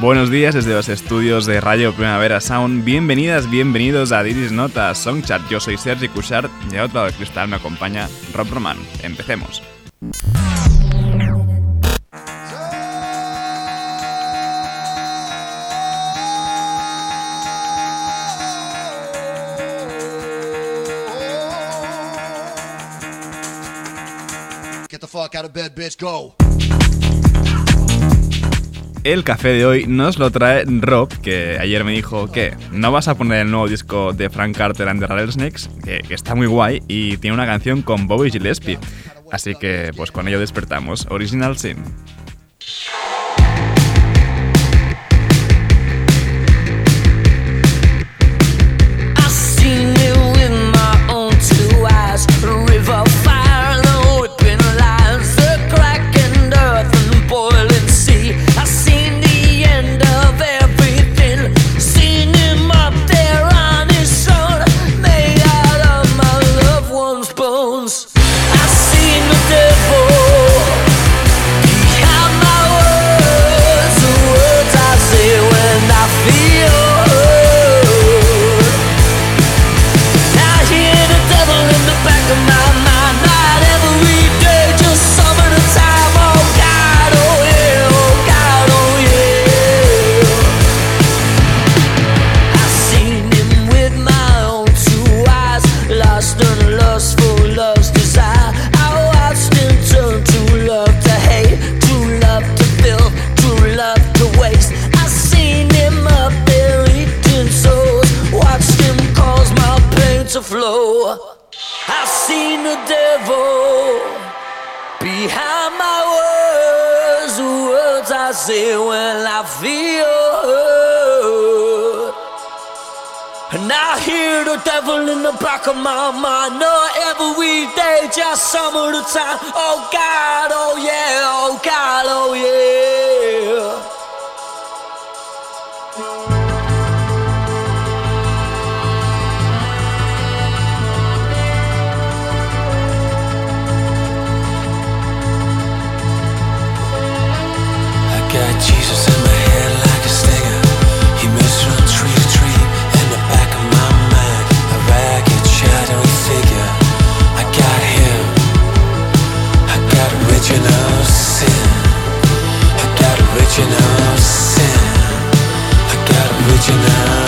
Buenos días desde los estudios de Radio Primavera Sound. Bienvenidas, bienvenidos a Diris Nota Songchart. Yo soy Sergi Cushart y a otro lado del cristal me acompaña Rob Roman. Empecemos. Get the fuck out of bed, bitch, go. El café de hoy nos lo trae Rob, que ayer me dijo que no vas a poner el nuevo disco de Frank Carter and the Rattlesnakes, que, que está muy guay y tiene una canción con Bobby Gillespie. Así que pues con ello despertamos. Original Sin. devil in the back of my mind. Not every weekday, just some of the time. Oh God, oh yeah, oh God, oh yeah. original sin. I got original.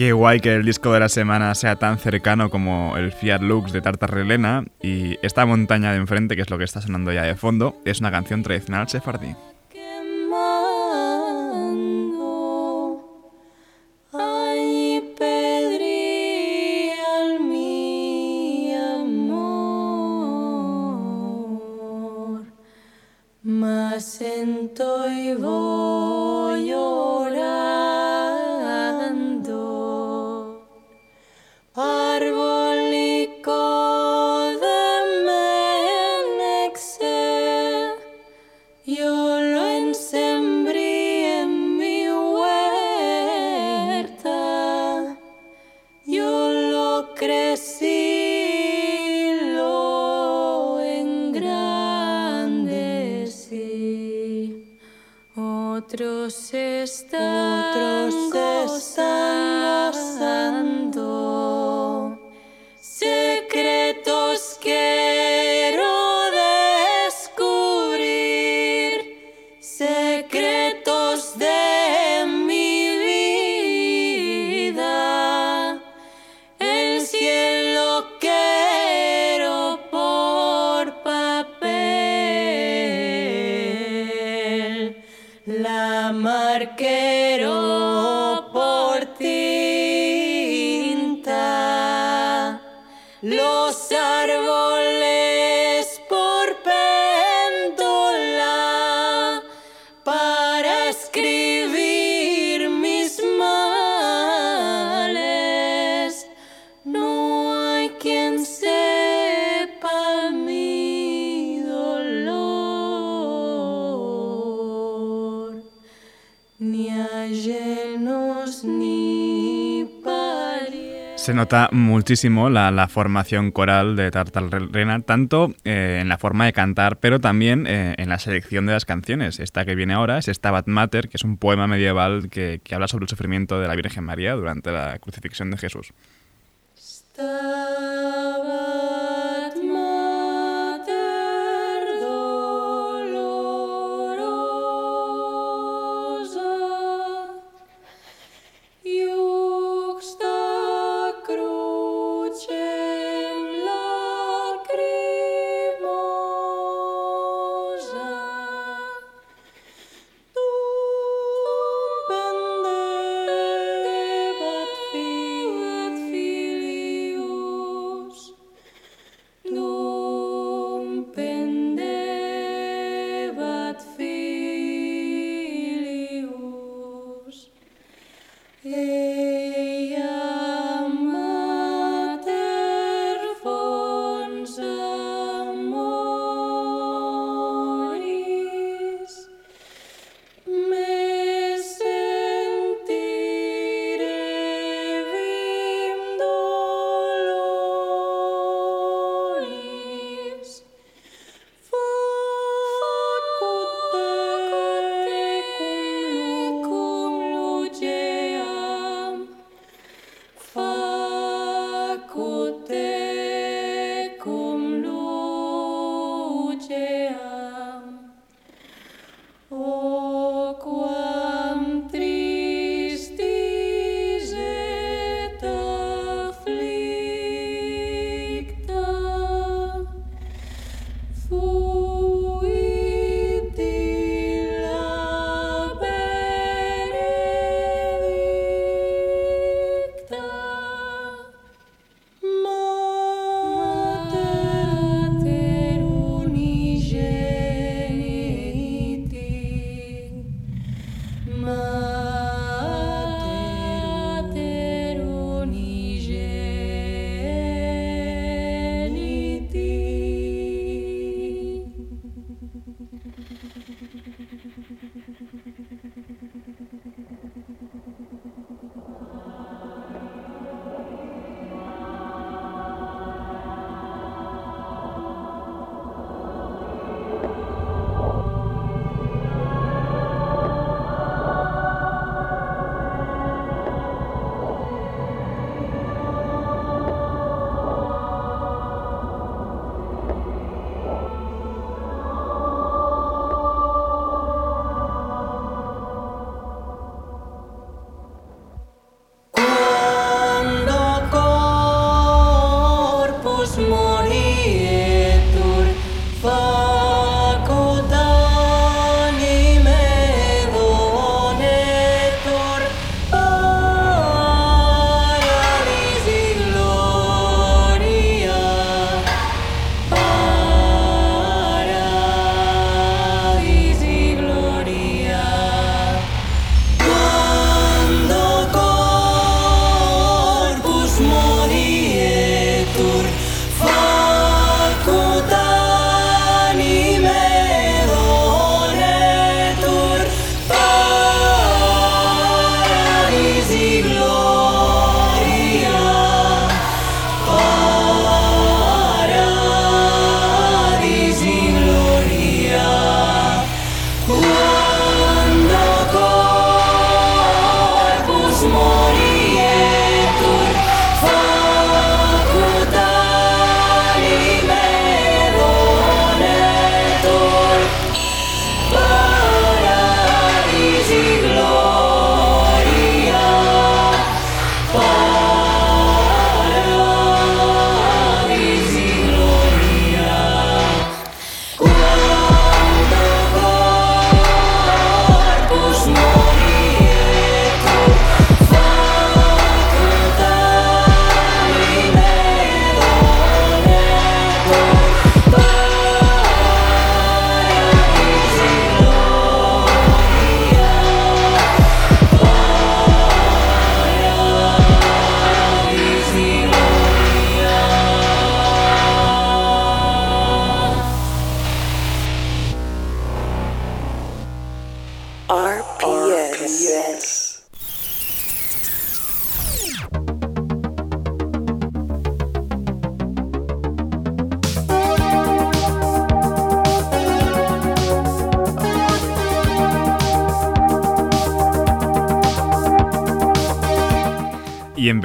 Qué guay que el disco de la semana sea tan cercano como el Fiat Lux de Tartarrelena y esta montaña de enfrente, que es lo que está sonando ya de fondo, es una canción tradicional sefardí. Nota muchísimo la, formación coral de Tartarrelena, tanto eh, en la forma de cantar, pero también eh, en la selección de las canciones. Esta que viene ahora es Stabat Mater, que es un poema medieval que, habla sobre el sufrimiento de la Virgen María durante la crucifixión de Jesús. Stabat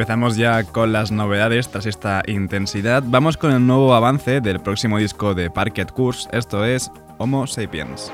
Empezamos ya con las novedades tras esta intensidad. Vamos con el nuevo avance del próximo disco de Parket Course, esto es Homo Sapiens.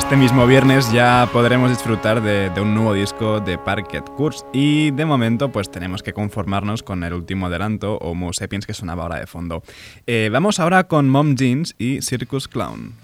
Este mismo viernes ya podremos disfrutar de, un nuevo disco de Parket Kurz y de momento pues tenemos que conformarnos con el último adelanto Homo Sapiens que sonaba ahora de fondo. Eh, vamos ahora con Mom Jeans y Circus Clown.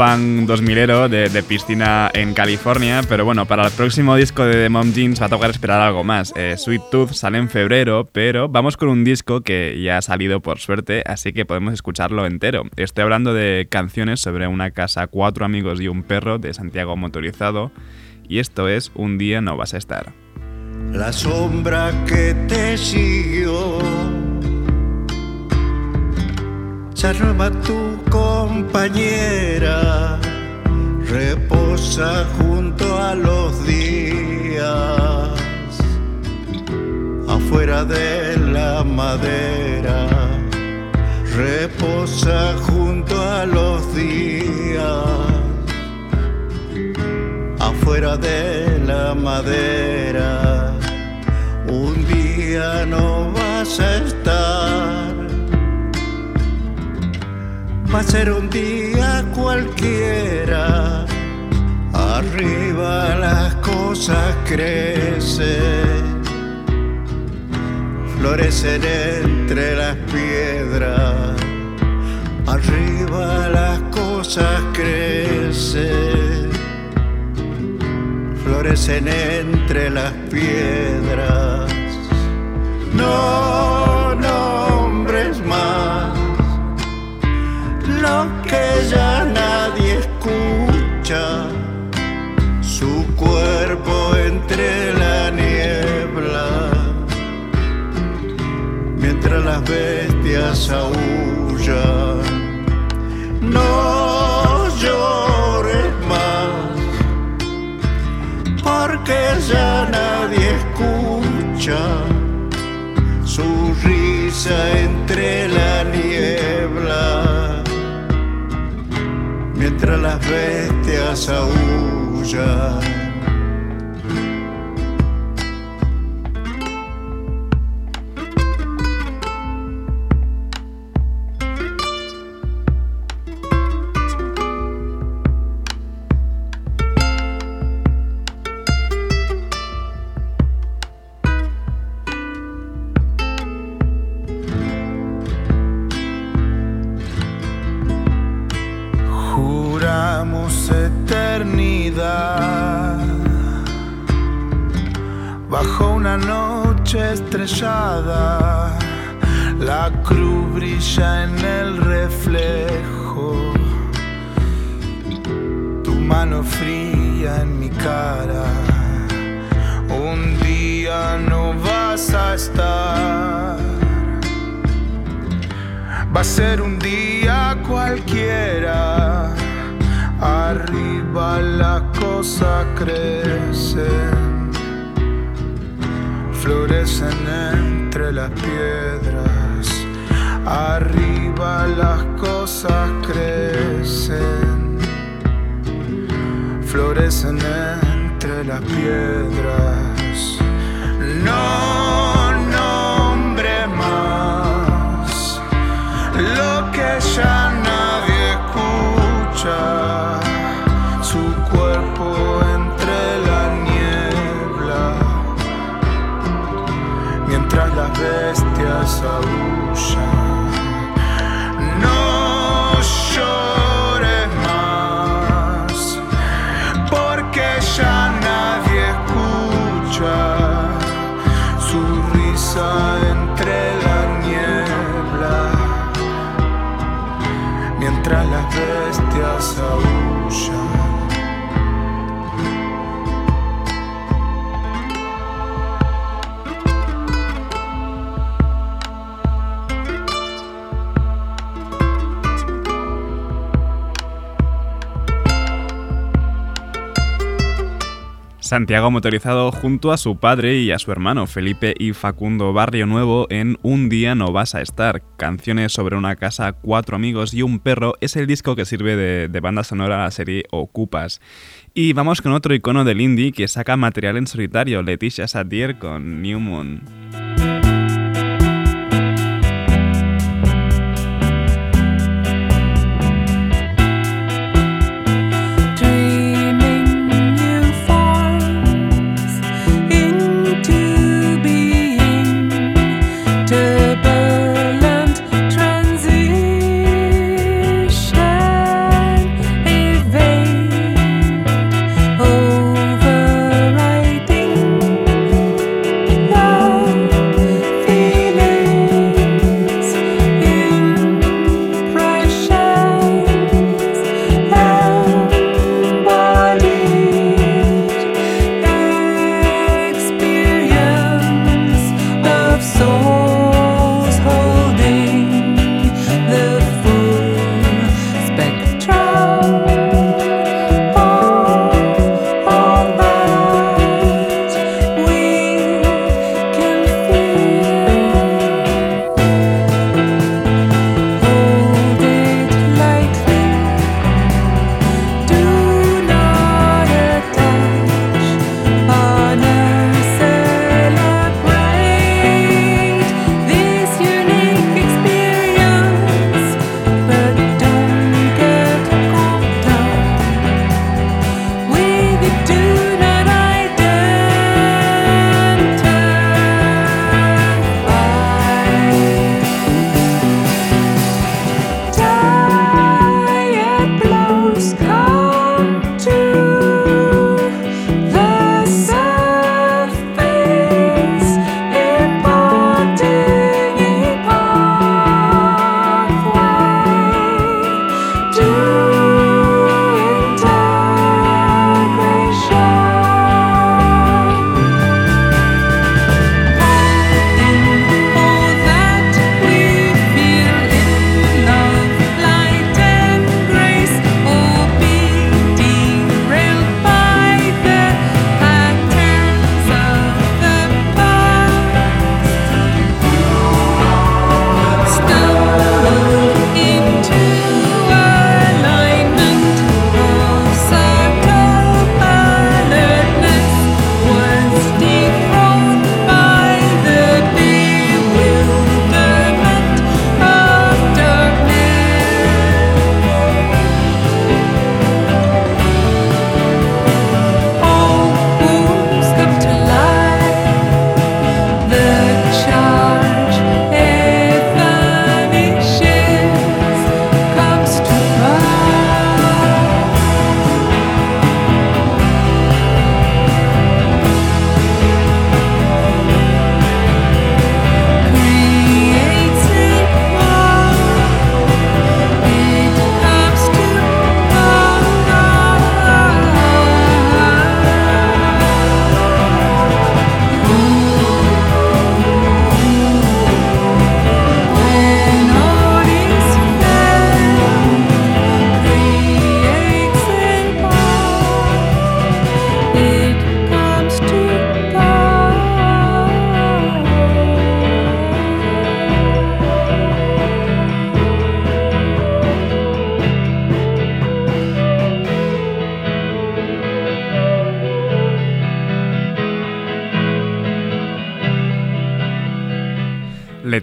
Punk 2000ero de, piscina en California, pero bueno, para el próximo disco de The Mom Jeans va a tocar esperar algo más. Eh, Sweet Tooth sale en febrero, pero vamos con un disco que ya ha salido por suerte, así que podemos escucharlo entero. Estoy hablando de canciones sobre una casa, cuatro amigos y un perro de Santiago Motorizado, y esto es Un día no vas a estar. La sombra que te siguió va tu compañera, reposa junto a los días, afuera de la madera, reposa junto a los días afuera de la madera. Un día no vas a estar. Va a ser un día cualquiera. Arriba las cosas crecen. Florecen entre las piedras. Arriba las cosas crecen florecen entre las piedras. No lo que ya nadie escucha. Su cuerpo entre la niebla, mientras las bestias aullan. No llores más porque ya nadie escucha su risa entre la mientras las bestias aullan. Crecen, florecen entre las piedras. Arriba las cosas crecen, florecen entre las piedras. Santiago motorizado junto a su padre y a su hermano Felipe y Facundo Barrio Nuevo en Un día no vas a estar. Canciones sobre una casa, cuatro amigos y un perro es el disco que sirve de, banda sonora a la serie Ocupas. Y vamos con otro icono del indie que saca material en solitario, Leticia Satir con New Moon.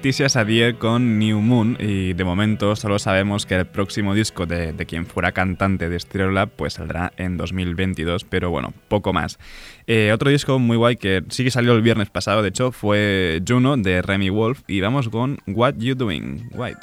Leticia Sadier con New Moon y de momento solo sabemos que el próximo disco de, de quien fuera cantante de Stereolab pues saldrá en 2022, pero bueno, poco más. Eh, otro disco muy guay que sí que salió el viernes pasado, de hecho, fue Juno de Remy Wolf y vamos con What You Doing. Guay.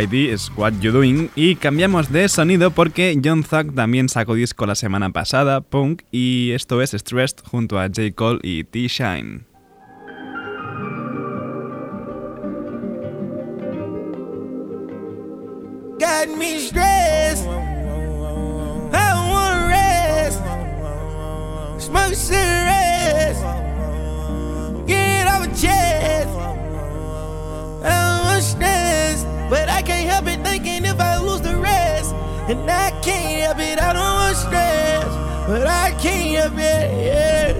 You Doing y cambiamos de sonido porque John Thug también sacó disco la semana pasada, Punk, y esto es Stressed junto a J. Cole y T-Shine. me stressed. But I can't help it thinking if I lose the rest. And I can't help it, I don't want stress, but I can't help it, yeah.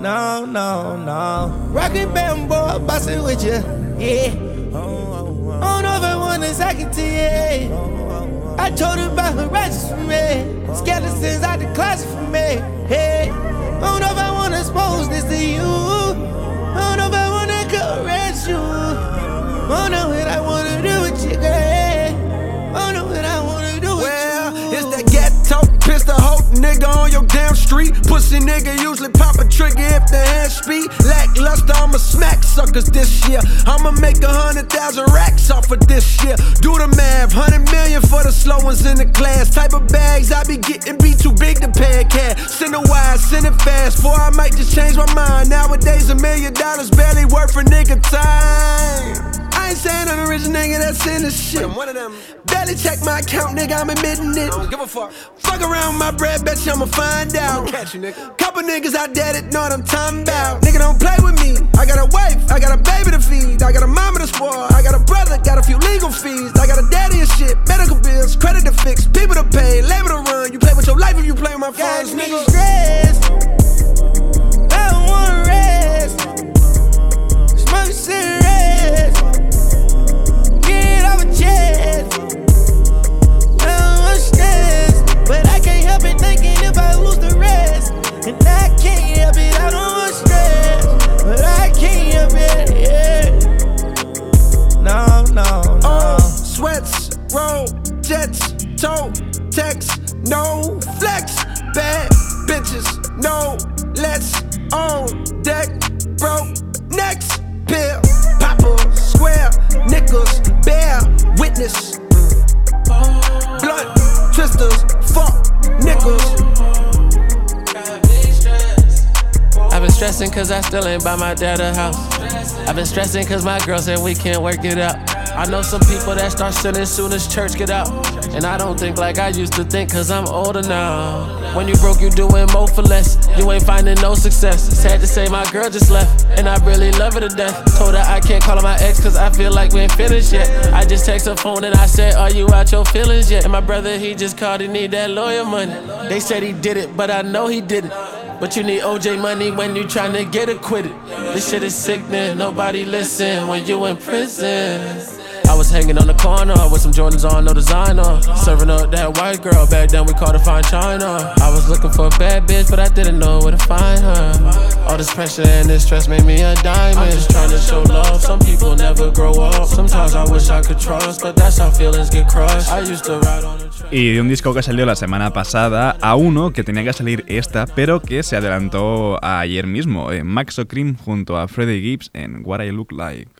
No, no, no. Rockin' bamboo, bustin' with you, yeah. I don't know if I want talk it to you. I told her about her righteous for me. Skeletons out the closet for me. Hey, I don't know if I want to expose this to you. I don't know if I want to caress you. Oh, I don't know what I want to do with you, girl. I don't know what I want to do with Well, you. it's that ghetto pistol hoe nigga on your damn street. Pussy nigga usually pop a trigger if the hand speed. Lackluster, I'ma smack suckers this year. I'ma make a hundred thousand racks off of this year. Do the math, hundred million for the slow ones in the class. Type of bags I be getting be too big to pay a cat. Send it wide, send it fast, for I might just change my mind. Nowadays, a million dollars barely worth a nigga time. I ain't saying I'm a rich nigga that's in this shit. I'm one of them. Barely check my account, nigga, I'm admitting it. I don't give a fuck. Fuck around with my bread, bet you I'ma find out. I'ma catch you, nigga. Couple niggas out there that know what I'm talking about. Nigga, don't play with me. I got a wife, I got a baby to feed. I got a mama to spoil. I got a brother, got a few legal fees. I got a daddy and shit, medical bills, credit to fix, people to pay, labor to run. You play with your life if you play with my funds, nigga. stressed. I don't wanna rest. Smoke cigarettes. I don't but I can't help it thinking if I lose the rest. And I can't help it, I don't but I can't help it. No, no. Oh, sweats, roll, jets, toe, text, no flex, bad bitches, no let's on deck, broke next pill, popper, square, nickels, bear, witness, mm. blunt, twisters, fuck, nickels. I've been stressing cause I still ain't by my dad a house. I've been stressing cause my girl said we can't work it out. I know some people that start sinning soon as church get out. And I don't think like I used to think cause I'm older now. When you broke, you doing more for less. You ain't finding no success. Sad to say my girl just left. And I really love her to death. Told her I can't call her my ex cause I feel like we ain't finished yet. I just text her phone and I said, Are you out your feelings yet? And my brother, he just called, he need that lawyer money. They said he did it, but I know he didn't. But you need OJ money when you tryna get acquitted. This shit is sickening, nobody listen when you in prison. I was hanging on the corner with some Jordans on, no designer. Serving up that white girl, back then we called her fine China. I was looking for a bad bitch, but I didn't know where to find her. All this pressure and this stress made me a diamond. I'm just trying to show love, some people never grow up. Sometimes I wish I could trust, but that's how feelings get crushed. I used to ride on. Y de un disco que salió la semana pasada a uno que tenía que salir esta, pero que se adelantó ayer mismo, Max O'Cream junto a Freddie Gibbs en What I Look Like.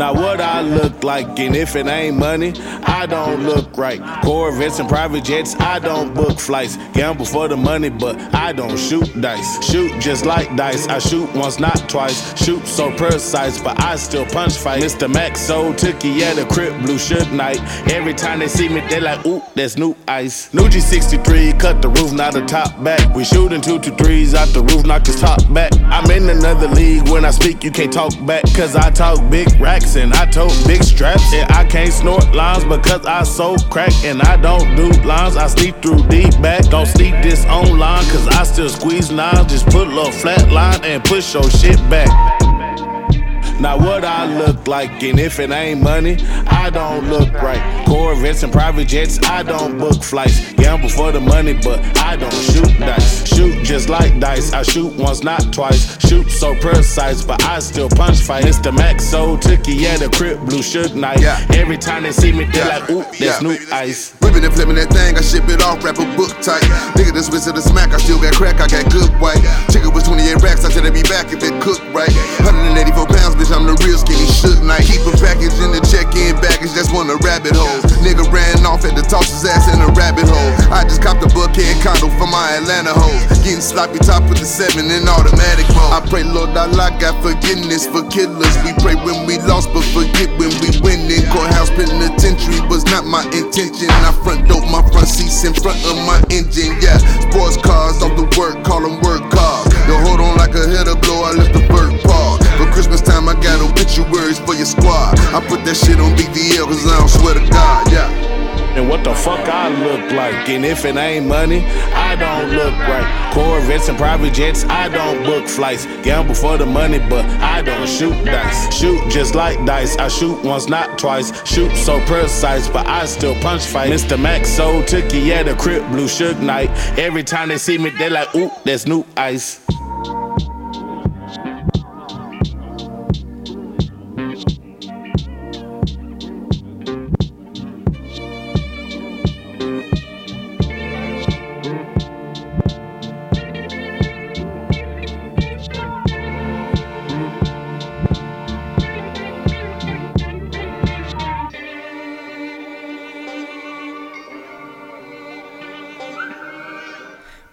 Now what I look like, and if it ain't money, I don't look right. Corvettes and private jets, I don't book flights. Gamble for the money, but I don't shoot dice. Shoot just like dice, I shoot once, not twice. Shoot so precise, but I still punch fight. Mr. Max so tookie at the crib, blue shook night. Every time they see me, they like, ooh, that's new ice. New G63, cut the roof, not the top back. We shooting two to threes out the roof, knock his top back. I'm in another league, when I speak, you can't talk back. Cause I talk big racks and I tote big straps. And I can't snort lines because I so crack. And I don't do lines, I sleep through deep back. Don't sneak this online cause I still squeeze nines. Just put a little flat line and push your shit back. Now what I look like, and if it ain't money, I don't look right. Corvettes and private jets, I don't book flights. Gamble for the money, but I don't shoot dice. Shoot just like dice, I shoot once, not twice. Shoot so precise, but I still punch fight. Mr. Max so tookie at the crib, blue shook night. Yeah. Every time they see me, they Yeah. like, ooh, that's Yeah. new ice. Whipping and flipping that thing, I ship it off, wrap a book tight. Nigga, this switch to the smack, I still got crack, I got good white. Chicken was 28 racks, I said I'd be back if it cooked right. 184 pounds, bitch, I'm the real skinny shook night. Keep a package in the check-in baggage, that's one of rabbit holes. Nigga ran off at the toss his ass in a rabbit hole. I just copped a buckhead condo for my Atlanta hoes. Getting sloppy top with the seven in automatic mode. I pray Lord Allah got forgiveness for killers. We pray when we lost, but forget when we winning. Courthouse penitentiary was not my intention. I front dope my front seats in front of my engine. Yeah, sports cars off the work, call them work cars. Yo, hold on like a header blow, I left the bird paw. For Christmas time, I got obituaries for your squad. I put that shit on BVL, cause I don't swear to God, yeah. And what the fuck I look like? And if it ain't money, I don't look right. Corvettes and private jets, I don't book flights. Gamble for the money, but I don't shoot dice. Shoot just like dice, I shoot once, not twice. Shoot so precise, but I still punch fight. Mr. Max so tookie at a crib, blue shook night. Every time they see me, they like, ooh, that's new ice.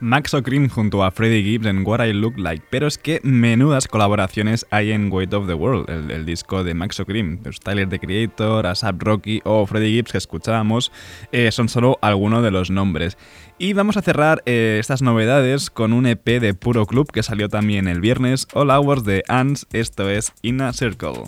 Max O'Cream junto a Freddie Gibbs en What I Look Like, pero es que menudas colaboraciones hay en Weight of the World, el, disco de Max O'Cream. Pues Tyler the Creator, ASAP Rocky o Freddie Gibbs que escuchábamos eh, son solo algunos de los nombres. Y vamos a cerrar eh, estas novedades con un EP de Puro Club que salió también el viernes, All Hours de Ants, esto es Inner Circle.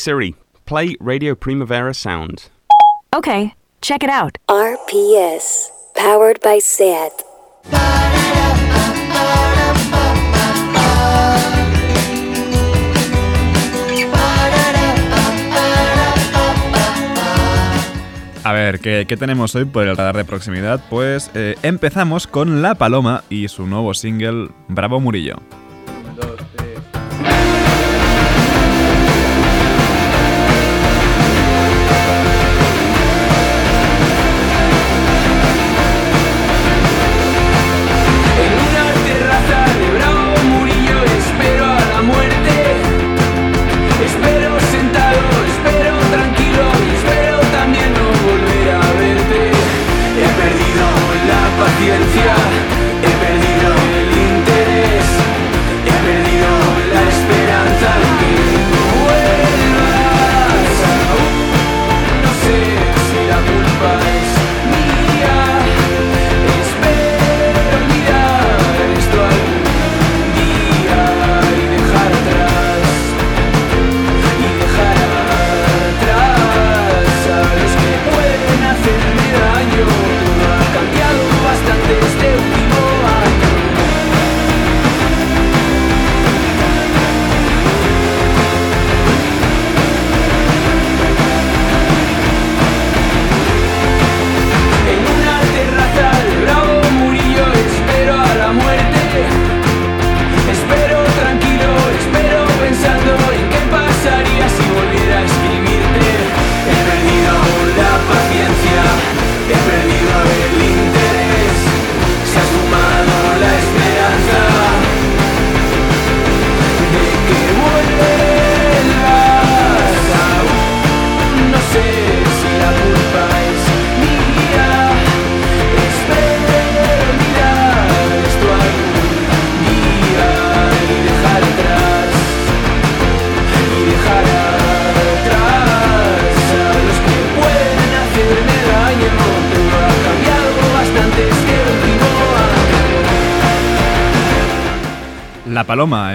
Siri, play Radio Primavera Sound. Okay, check it out. RPS, powered by SAT. A ver, ¿qué, qué tenemos hoy por el radar de proximidad? Pues eh, empezamos con La Paloma y su nuevo single Bravo Murillo.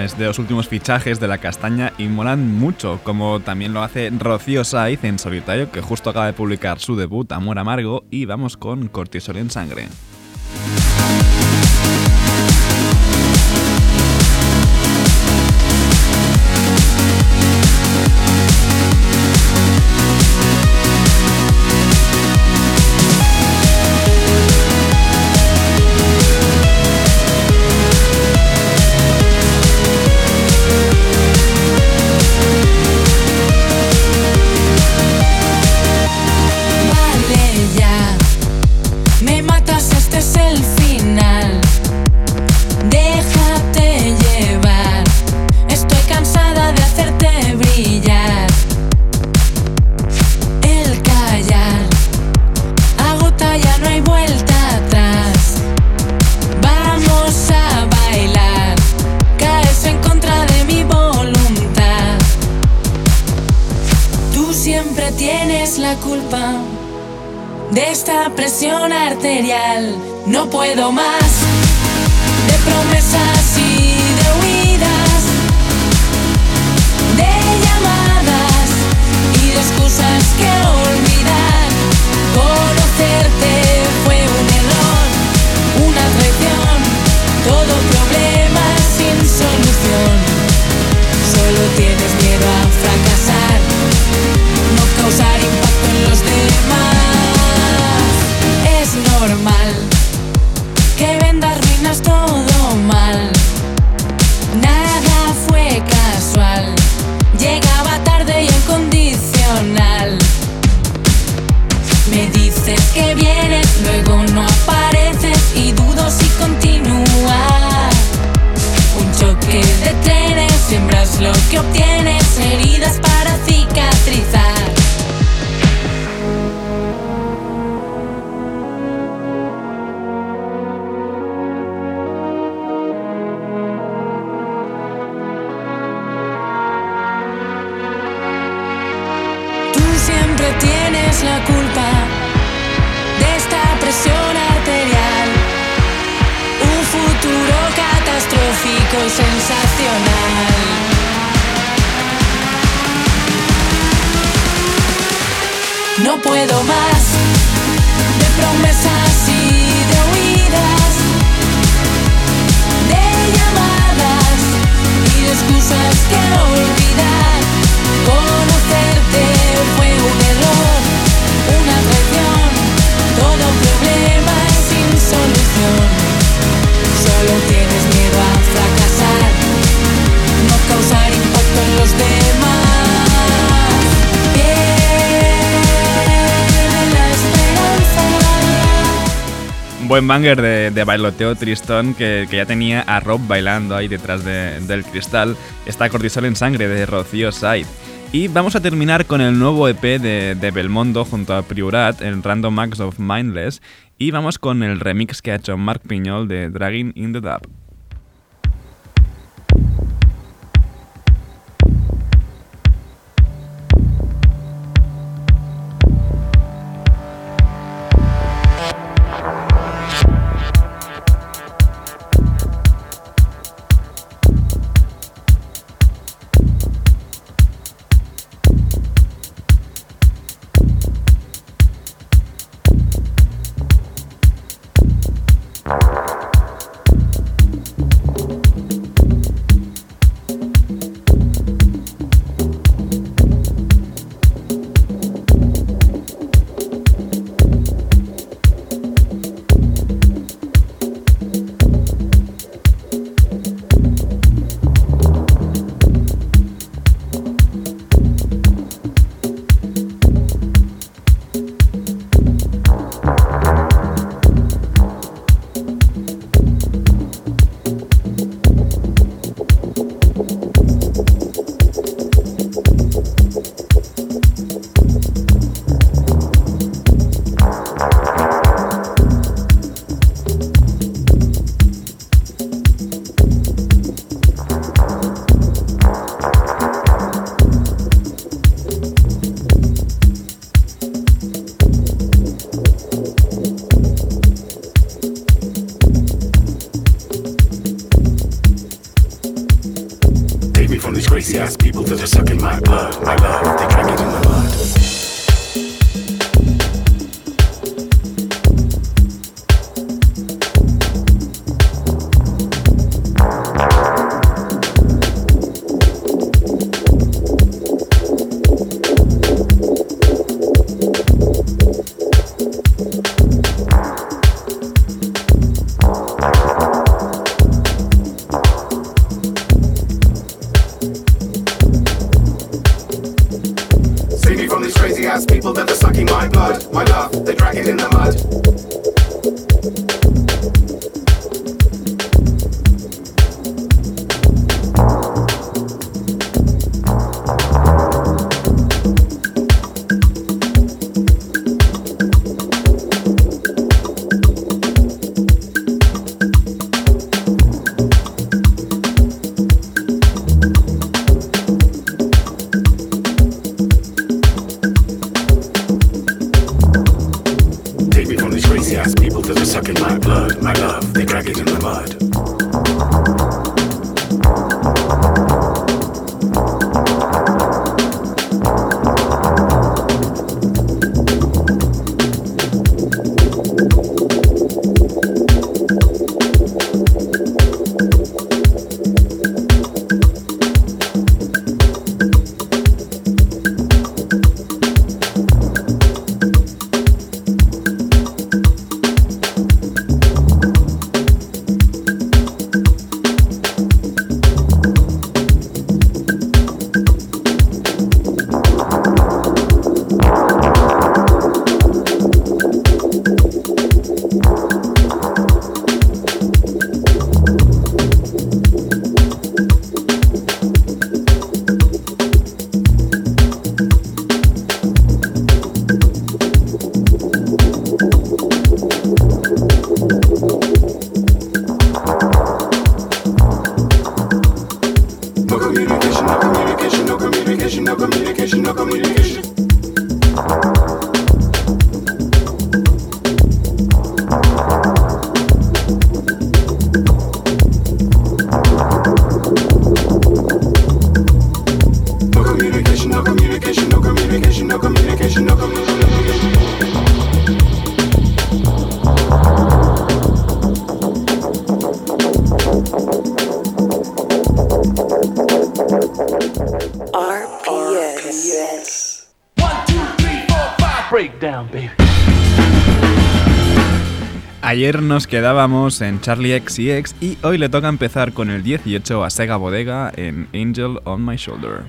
De los últimos fichajes de la castaña y molan mucho, como también lo hace Rocío Saiz en solitario, que justo acaba de publicar su debut Amor Amargo, y vamos con Cortisol en Sangre. Puedo más No puedo más de promesas y de huidas, de llamadas y de excusas que olvidar. Conocerte fue un error, una traición, todo problema sin solución. Solo Buen banger de, bailoteo tristón que, que ya tenía a Rob bailando ahí detrás de- del cristal. Está Cortisol en Sangre de Rocío Side. Y vamos a terminar con el nuevo EP de, de Belmondo junto a Priorat, el Random Acts of Mindless. Y vamos con el remix que ha hecho Mark Piñol de Dragging in the Dub. Ayer nos quedábamos en Charlie X X y hoy le toca empezar con el 18 a Sega Bodega en Angel on My Shoulder.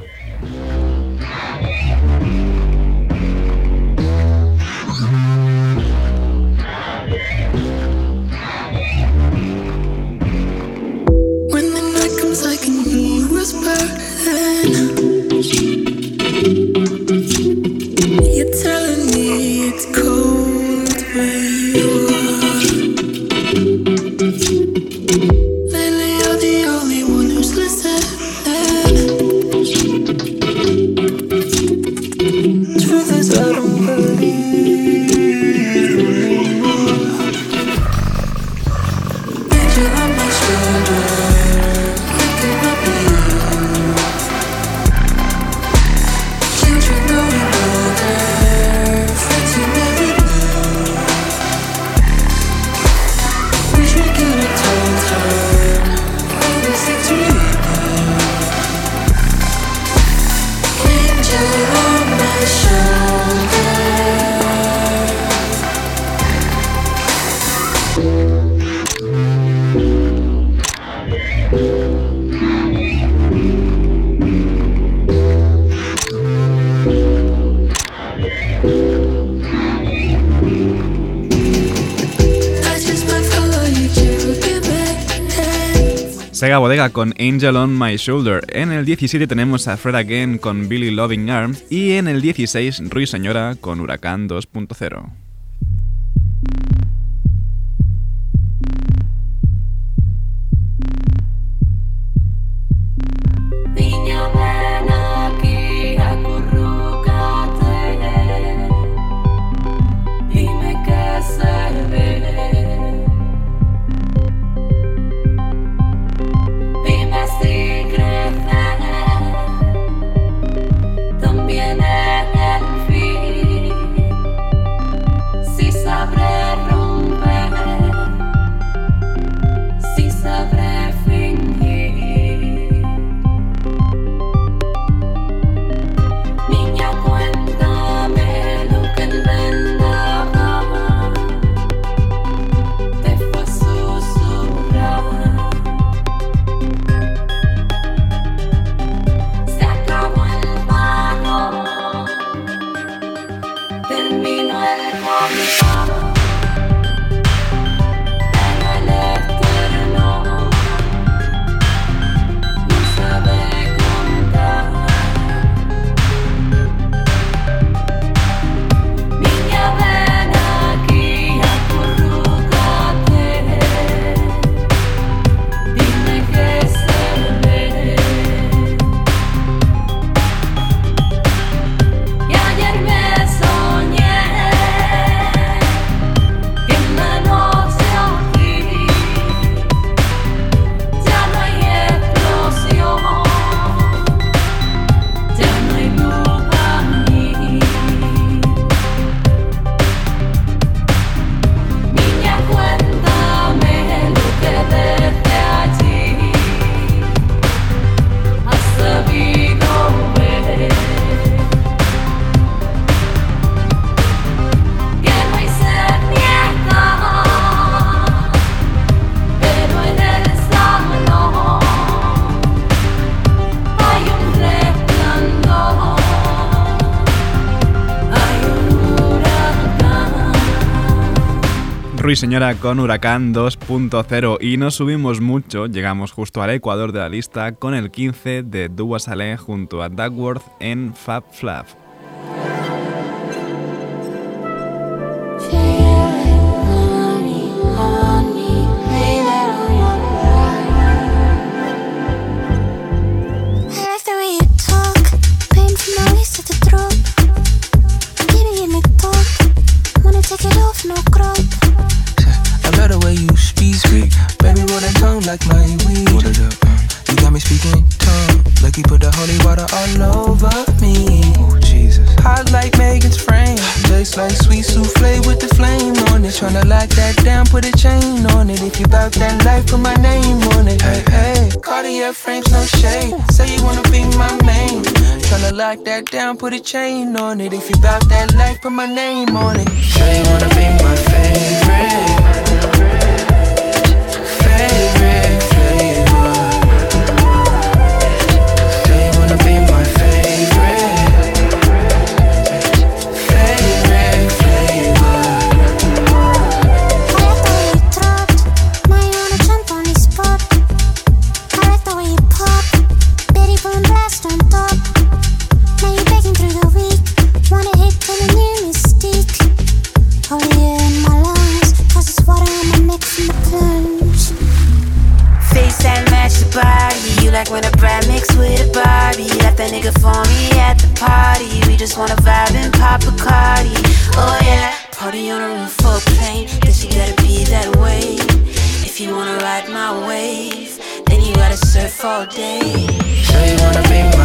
Con Angel on My Shoulder. En el 17 tenemos a Fred Again con Billy Loving Arms. Y en el 16, Ruiz Señora con Huracán 2.0. Ruiseñora con Huracán 2.0 y nos subimos mucho, llegamos justo al ecuador de la lista con el 15 de Dua Saleh junto a Duckworth en Fab Flav. No. Love the way you speak, speak. Baby, roll that tongue like my weed. Uh. You got me speaking tongue, like you put the holy water all over me. Oh, Jesus. Hot like Megan's frame, tastes like sweet souffle with the flame on it. Tryna lock that down, put a chain on it. If you bout that life, put my name on it. Hey, hey. Cartier frames, no shade. Say you wanna be my main. Tryna lock that down, put a chain on it. If you bout that life, put my name on it. Say you wanna be my. Favorite just wanna vibe and pop a cardi. Oh yeah, party on a roof for plane. Guess you gotta be that way. If you wanna ride my wave, then you gotta surf all day. Say you wanna be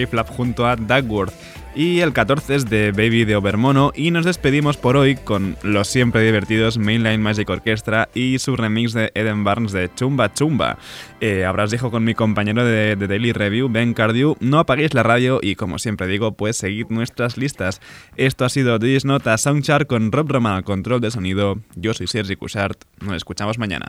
Faith Lab junto a Duckworth. Y el 14 es de Baby de Overmono y nos despedimos por hoy con los siempre divertidos Mainline Magic Orchestra y su remix de Eden Barnes de Chumba Chumba. Eh, habrás dicho con mi compañero de, de Daily Review, Ben Cardew, no apaguéis la radio y como siempre digo, pues seguid nuestras listas. Esto ha sido This Nota Soundchart con Rob Roman al control de sonido. Yo soy Sergi Cushart, nos escuchamos mañana.